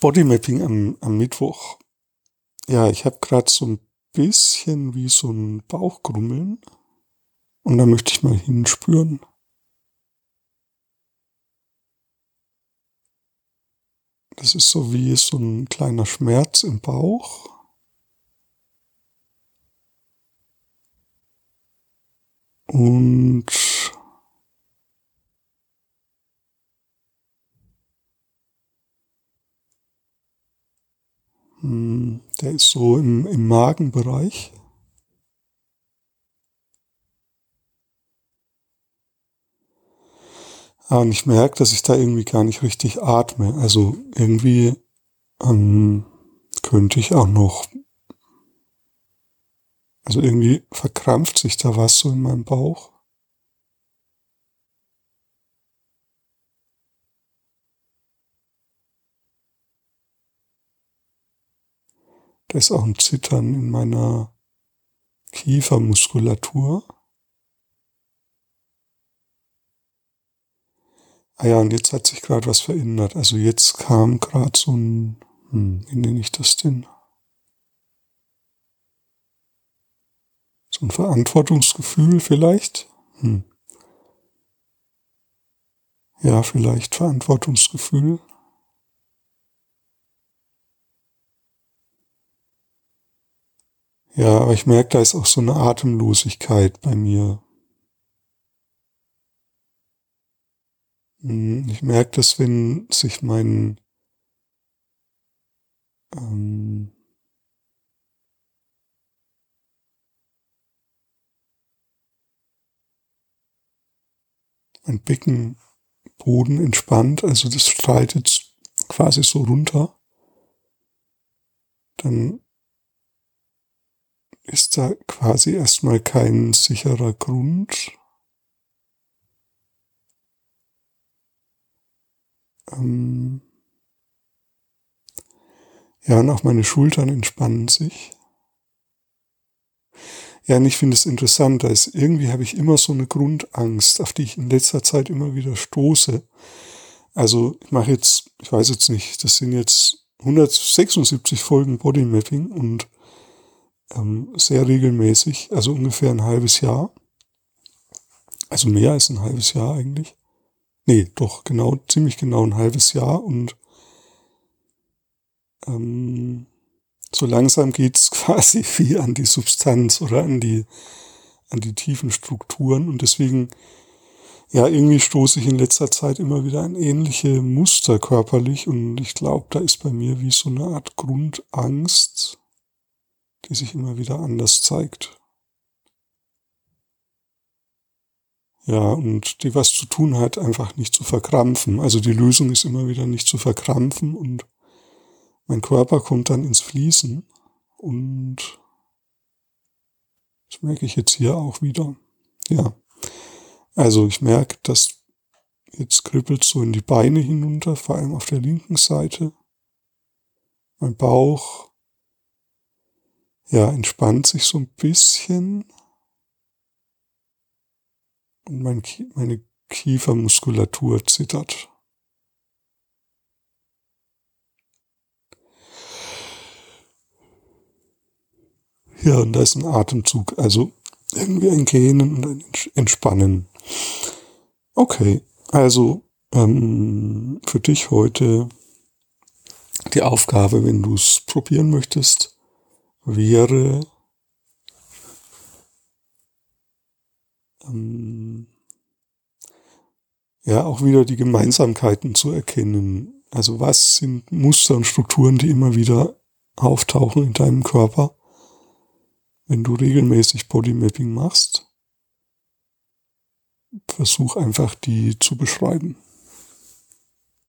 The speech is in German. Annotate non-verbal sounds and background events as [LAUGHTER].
Bodymapping am, am Mittwoch. Ja, ich habe gerade so ein bisschen wie so ein Bauchgrummeln. Und da möchte ich mal hinspüren. Das ist so wie so ein kleiner Schmerz im Bauch. Und der ist so im, im Magenbereich. Ah, und ich merke, dass ich da irgendwie gar nicht richtig atme. Also irgendwie ähm, könnte ich auch noch. Also irgendwie verkrampft sich da was so in meinem Bauch. Da ist auch ein Zittern in meiner Kiefermuskulatur. Ah ja, und jetzt hat sich gerade was verändert. Also jetzt kam gerade so ein, hm, wie nenne ich das denn? So ein Verantwortungsgefühl vielleicht? Hm. Ja, vielleicht Verantwortungsgefühl. Ja, aber ich merke, da ist auch so eine Atemlosigkeit bei mir. Hm, ich merke das, wenn sich mein ähm, mein Beckenboden entspannt, also das strahlt jetzt quasi so runter, dann ist da quasi erstmal kein sicherer Grund Ähm ja, und auch meine Schultern entspannen sich. Ja, und ich finde es interessant, da ist irgendwie habe ich immer so eine Grundangst, auf die ich in letzter Zeit immer wieder stoße. Also ich mache jetzt, ich weiß jetzt nicht, das sind jetzt 176 Folgen Bodymapping und ähm, sehr regelmäßig, also ungefähr ein halbes Jahr. Also mehr als ein halbes Jahr eigentlich. Nee, doch, genau, ziemlich genau ein halbes Jahr und ähm, so langsam geht's [LAUGHS] quasi wie an die Substanz oder an die, an die tiefen Strukturen und deswegen, ja, irgendwie stoße ich in letzter Zeit immer wieder an ähnliche Muster körperlich und ich glaube, da ist bei mir wie so eine Art Grundangst, die sich immer wieder anders zeigt. Ja, und die was zu tun hat, einfach nicht zu verkrampfen. Also die Lösung ist immer wieder nicht zu verkrampfen und mein Körper kommt dann ins Fließen und das merke ich jetzt hier auch wieder. Ja, also ich merke, dass jetzt kribbelt so in die Beine hinunter, vor allem auf der linken Seite. Mein Bauch, ja, entspannt sich so ein bisschen und mein, meine Kiefermuskulatur zittert. Ja, und da ist ein Atemzug, also irgendwie ein Gähnen und ein Entspannen. Okay, also ähm, für dich heute die Aufgabe, wenn du es probieren möchtest, wäre ähm, ja auch wieder die Gemeinsamkeiten zu erkennen. Also was sind Muster und Strukturen, die immer wieder auftauchen in deinem Körper, wenn du regelmäßig Bodymapping machst? Versuch einfach die zu beschreiben.